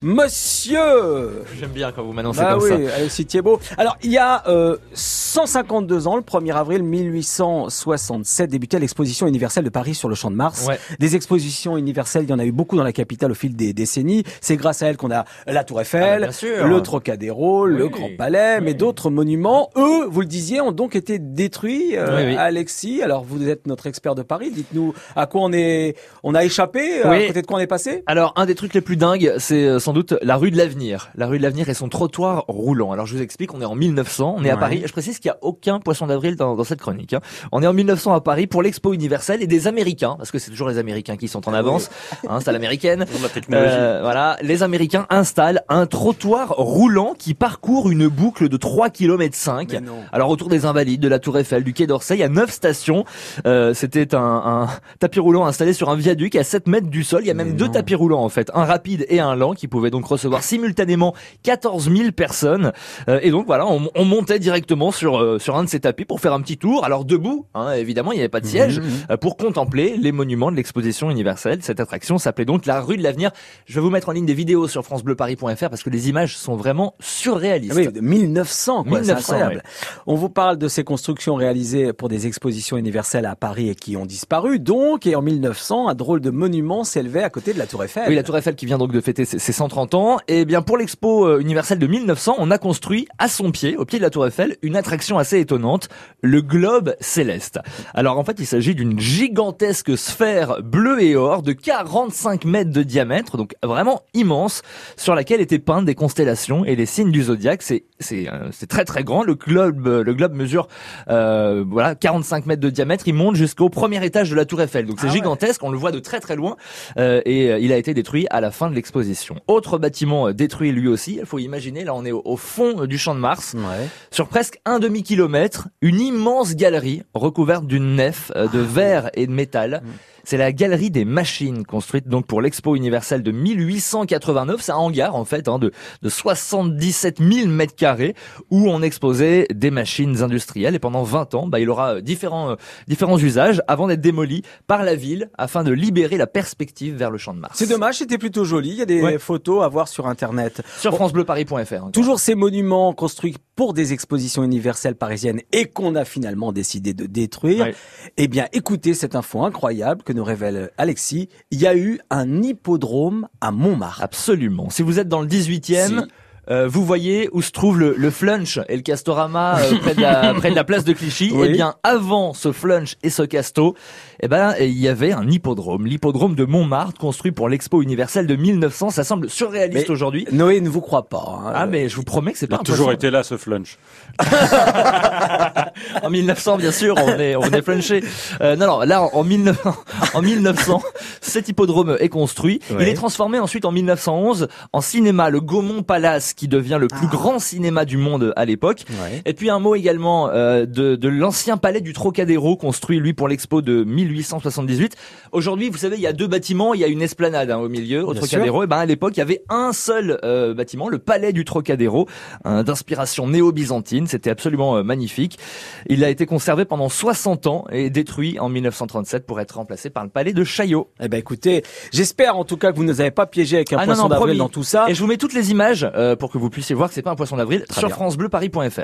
Monsieur J'aime bien quand vous m'annoncez bah comme oui, ça. Alexis Thiebaud. Alors, il y a euh, 152 ans, le 1er avril 1867, débutait l'exposition universelle de Paris sur le Champ de Mars. Ouais. Des expositions universelles, il y en a eu beaucoup dans la capitale au fil des décennies. C'est grâce à elle qu'on a la Tour Ah, Eiffel, bah, bien sûr. le Trocadéro, le Grand Palais, mais d'autres monuments, eux, vous le disiez, ont donc été détruits. euh, Oui, oui. Alexis, alors vous êtes notre expert de Paris, dites-nous à quoi on est, on a échappé, à côté de quoi on est passé? Alors, un des trucs les plus dingues, c'est euh, sans doute la rue de l'avenir. La rue de l'avenir et son trottoir roulant. Alors, je vous explique, on est en 1900, on est à. Paris. Je précise qu'il n'y a aucun poisson d'avril dans, dans cette chronique. hein. On est en 1900 à Paris pour l'expo universelle et des Américains, parce que c'est toujours les Américains qui sont en avance. Hein, c'est à l'américaine. Euh, voilà, les Américains installent un trottoir roulant qui parcourt une boucle de 3 km 5. Mais non. Alors autour des Invalides, de la Tour Eiffel, du Quai d'Orsay, il y a neuf stations. Euh, C'était un, un tapis roulant installé sur un viaduc à 7 mètres du sol. Il y a même Mais deux non. tapis roulants en fait, un rapide et un lent qui pouvaient donc recevoir simultanément 14 000 personnes. Euh, et donc voilà, on, on montait directement sur euh, sur un de ces tapis pour faire un petit tour. Alors debout, hein, évidemment, il n'y avait pas de siège Mhm, mhm. euh, pour contempler les monuments de l'exposition universelle. Cette attraction s'appelait donc la rue de l'avenir. Je vais vous mettre en ligne des vidéos sur francebleuparis.fr parce que les images sont vraiment surréalistes. Ah Oui, de 1900, quoi, 1900, c'est incroyable. On vous parle de ces constructions réalisées pour des expositions universelles à Paris et qui ont disparu. Donc, et en 1900, un drôle de monument s'élevait à côté de la Tour Eiffel. Oui, la Tour Eiffel qui vient donc de fêter ses ses 130 ans. Et bien pour l'expo euh, universelle de 1900, on a construit à son pied, au pied de la Tour Eiffel, une attraction assez étonnante, le globe céleste. Alors en fait, il s'agit d'une gigantesque sphère bleue et or de 45 mètres de diamètre, donc vraiment immense, sur laquelle étaient peintes des constellations et les signes du zodiaque. C'est c'est euh, c'est très très grand. Le globe euh, le globe mesure euh, voilà 45 mètres de diamètre. Il monte jusqu'au premier étage de la Tour Eiffel. Donc c'est Ah ouais. gigantesque. On le voit de très très loin. Euh, et il a été détruit à la fin de l'exposition. Autre bâtiment euh, détruit lui aussi. Il faut imaginer, là on est au, fond du champ de Mars, Ouais. sur presque un demi kilomètre, une immense galerie recouverte d'une nef euh, de verre et de métal. Mm. C'est la galerie des machines construite donc pour l'expo universelle de 1889. C'est un hangar en fait hein, de, de 77 000 mètres carrés où on exposait des machines industrielles et pendant 20 ans, bah, il aura euh, différents euh, différents usages avant d'être démoli par la ville afin de libérer la perspective vers le champ de Mars. C'est dommage, c'était plutôt joli. Il y a des Ouais. photos à voir sur Internet. Sur francebleuparis.fr. hein. Toujours ces monuments construits pour des expositions universelles parisiennes et qu'on a finalement décidé de détruire. Ouais. Eh bien, écoutez cette info incroyable que nous révèle Alexis. Il y a eu un hippodrome à Montmartre. Absolument. Si vous êtes dans le 18e, Si. Euh, vous voyez où se trouve le, le flunch et le castorama euh, près, de la, près de la place de Clichy. Oui. Eh bien, avant ce flunch et ce casto, eh ben, il y avait un hippodrome, l'hippodrome de Montmartre, construit pour l'expo universelle de 1900. Ça semble surréaliste aujourd'hui. Noé ne vous croit pas. hein. Ah, mais je vous promets que c'est Il pas a un toujours été là, ce flunch. En 1900, bien sûr, on est, on est flunché. Euh, non, non, là, en, 1900, en 1900, cet hippodrome est construit. Il est transformé ensuite en 1911 en cinéma, le Gaumont Palace, qui devient le plus Ah. grand cinéma du monde à l'époque. Ouais. Et puis un mot également euh, de, de l'ancien palais du Trocadéro, construit lui pour l'expo de 1878. Aujourd'hui, vous savez, il y a deux bâtiments, il y a une esplanade hein, au milieu, au Bien Trocadéro. Et ben à l'époque, il y avait un seul euh, bâtiment, le palais du Trocadéro, hein, d'inspiration néo-byzantine. C'était absolument euh, magnifique. Il a été conservé pendant 60 ans et détruit en 1937 pour être remplacé par le palais de Chaillot. Eh ben écoutez, j'espère en tout cas que vous ne nous avez pas piégé avec un Ah poisson d'avril dans tout ça. Et je vous mets toutes les images euh, pour que vous puissiez voir que c'est pas un poisson d'avril sur francebleuparis.fr.